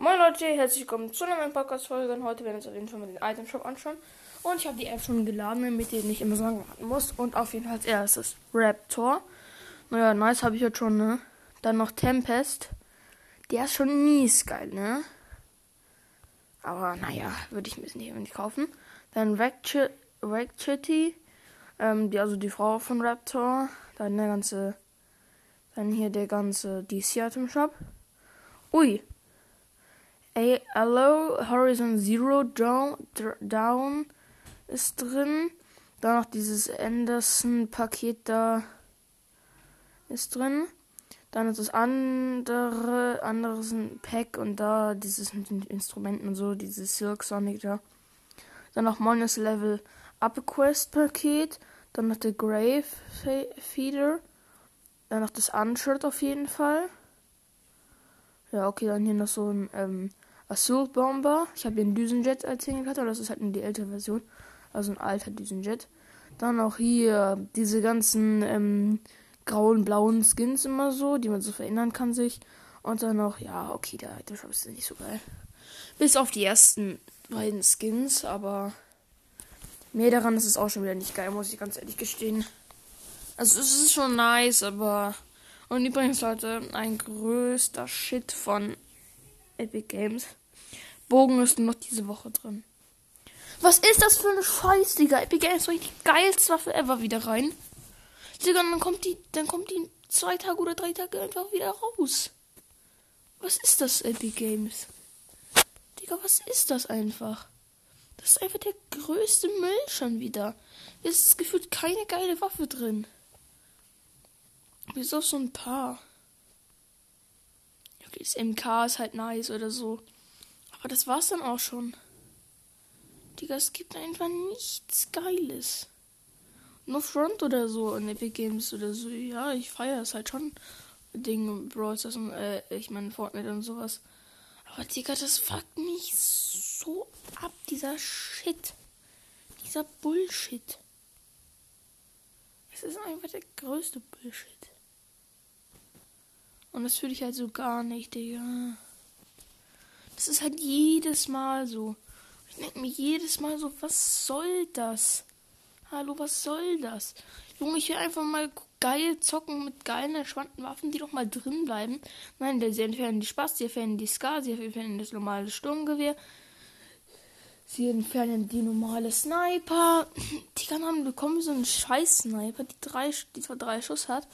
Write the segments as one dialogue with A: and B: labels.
A: Moin Leute, herzlich willkommen zu einer neuen Podcast-Folge. Und heute werden wir uns auf jeden Fall mal den Item Shop anschauen. Und ich habe die App schon geladen, damit ihr nicht immer so lange warten muss. Und auf jeden Fall als erstes Raptor. Naja, nice habe ich jetzt schon, ne? Dann noch Tempest. Der ist schon mies geil, ne? Aber naja, würde ich mir nicht, nicht kaufen. Dann Ragchitty. Ähm, die, also die Frau von Raptor. Dann der ganze. Dann hier der ganze DC-Item Shop. Ui, Hello Horizon Zero Down, ist drin. Dann noch dieses Anderson-Paket da ist drin. Dann ist das andere, anderes Pack und da dieses mit den Instrumenten und so, dieses Silk Sonic da. Dann noch Monus Level Up Quest Paket. Dann noch der Grave Feeder. Dann noch das Unshirt auf jeden Fall. Ja, okay, dann hier noch so ein ähm, Assault Bomber. Ich habe den Düsenjet als aber das ist halt nur die ältere Version. Also ein alter Düsenjet. Dann auch hier diese ganzen ähm, grauen, blauen Skins immer so, die man so verändern kann sich. Und dann noch, ja, okay, der Item Shop ist nicht so geil. Bis auf die ersten beiden Skins, aber mehr daran ist es auch schon wieder nicht geil, muss ich ganz ehrlich gestehen. Also es ist schon nice, aber. Und übrigens, Leute, ein größter Shit von Epic Games. Bogen ist noch diese Woche drin. Was ist das für eine Scheiß, Digga? Epic Games bringt die geilste Waffe ever wieder rein. Digga, dann kommt die, dann kommt die zwei Tage oder drei Tage einfach wieder raus. Was ist das, Epic Games? Digga, was ist das einfach? Das ist einfach der größte Müll schon wieder. Es ist gefühlt keine geile Waffe drin. Bis auf so ein paar. Okay, das MK ist halt nice oder so. Aber das war's dann auch schon. Digga, es gibt einfach nichts Geiles. Nur Front oder so in Epic Games oder so. Ja, ich feiere es halt schon. Ding, Brawl Stars und, äh, ich meine Fortnite und sowas. Aber Digga, das fuckt mich so ab, dieser Shit. Dieser Bullshit. Es ist einfach der größte Bullshit. Und das fühle ich halt so gar nicht, Digga. Das ist halt jedes Mal so. Ich denke mir jedes Mal so, was soll das? Hallo, was soll das? Junge, ich will einfach mal geil zocken mit geilen, entspannten Waffen, die doch mal drin bleiben. Nein, sie entfernen die Spaß, sie entfernen die Ska, sie entfernen das normale Sturmgewehr. Sie entfernen die normale Sniper. Die kann haben bekommen so einen scheiß Sniper, die drei, die zwar drei Schuss hat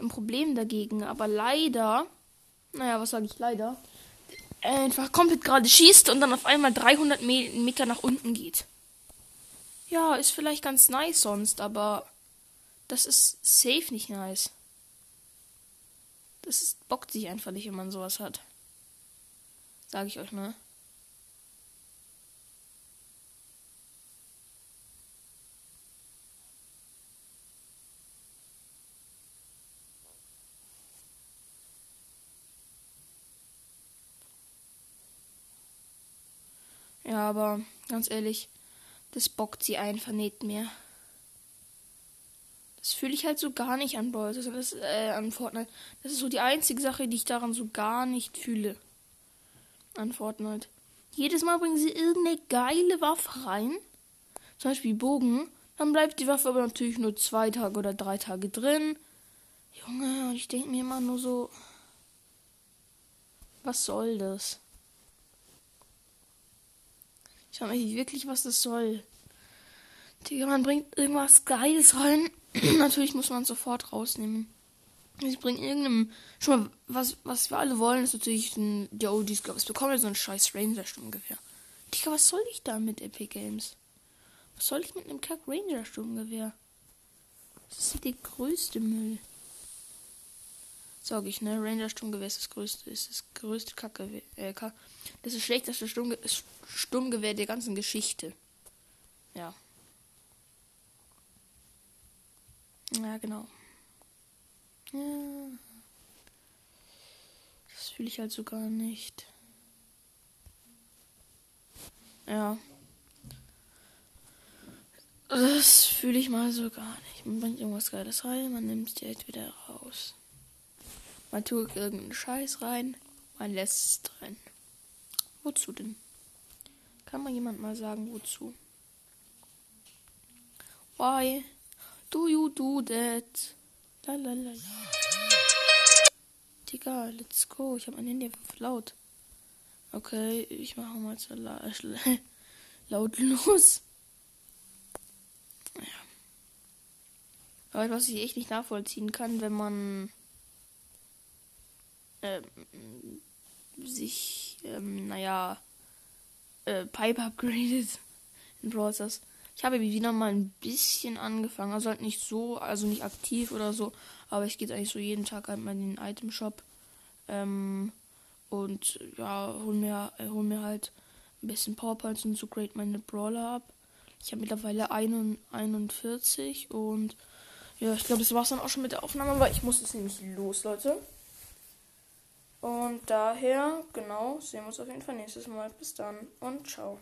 A: ein Problem dagegen. Aber leider, naja, was sage ich leider, einfach komplett gerade schießt und dann auf einmal 300 Meter nach unten geht. Ja, ist vielleicht ganz nice sonst, aber das ist safe nicht nice. Das bockt sich einfach nicht, wenn man sowas hat. Sag ich euch, ne? Ja, aber ganz ehrlich, das bockt sie einfach nicht mehr. Das fühle ich halt so gar nicht an Brawl, das, äh, an Fortnite. Das ist so die einzige Sache, die ich daran so gar nicht fühle. An Fortnite. Jedes Mal bringen sie irgendeine geile Waffe rein. Zum Beispiel Bogen. Dann bleibt die Waffe aber natürlich nur zwei Tage oder drei Tage drin. Junge, und ich denke mir immer nur so. Was soll das? Ich frage mich wirklich, was das soll. Digga, man bringt irgendwas Geiles rein. Natürlich muss man sofort rausnehmen. Sie bringen irgendeinem. Schon mal, was, was wir alle wollen, ist natürlich ein, der OGs, glaube ich. bekommen wir so ein scheiß Ranger-Sturmgewehr. Digga, was soll ich da mit Epic Games? Was soll ich mit einem Kack Ranger-Sturmgewehr? Das ist der größte Müll. Sag ich, ne? Ranger Sturmgewehr ist das größte, ist das größte Kacke. Äh, das ist das schlechteste Sturmge Sturmgewehr der ganzen Geschichte. Ja. Ja, genau. Ja. Das fühle ich halt so gar nicht. Ja. Das fühle ich mal so gar nicht. Man bringt irgendwas Geiles rein, man nimmt es direkt wieder raus. Man tut irgendeinen Scheiß rein, man lässt es drin. Wozu denn? Kann mal jemand mal sagen, wozu? Why do you do that? La la la la. Digga, let's go. Ich habe mein Handy einfach laut. Okay, ich mache mal so la lautlos. Ja. Aber was ich echt nicht nachvollziehen kann, wenn man ähm, sich, ähm, naja, äh, Pipe upgradet in Browsers. Ich habe wieder mal ein bisschen angefangen, also halt nicht so, also nicht aktiv oder so, aber ich gehe eigentlich so jeden Tag halt mal in den Item Shop ähm, und ja, hol mir, äh, hol mir halt ein bisschen Powerpoints und so grade meine Brawler ab. Ich habe mittlerweile 41 und ja, ich glaube, das war's dann auch schon mit der Aufnahme, weil ich muss jetzt nämlich los, Leute. Und daher, genau, sehen wir uns auf jeden Fall nächstes Mal. Bis dann und ciao.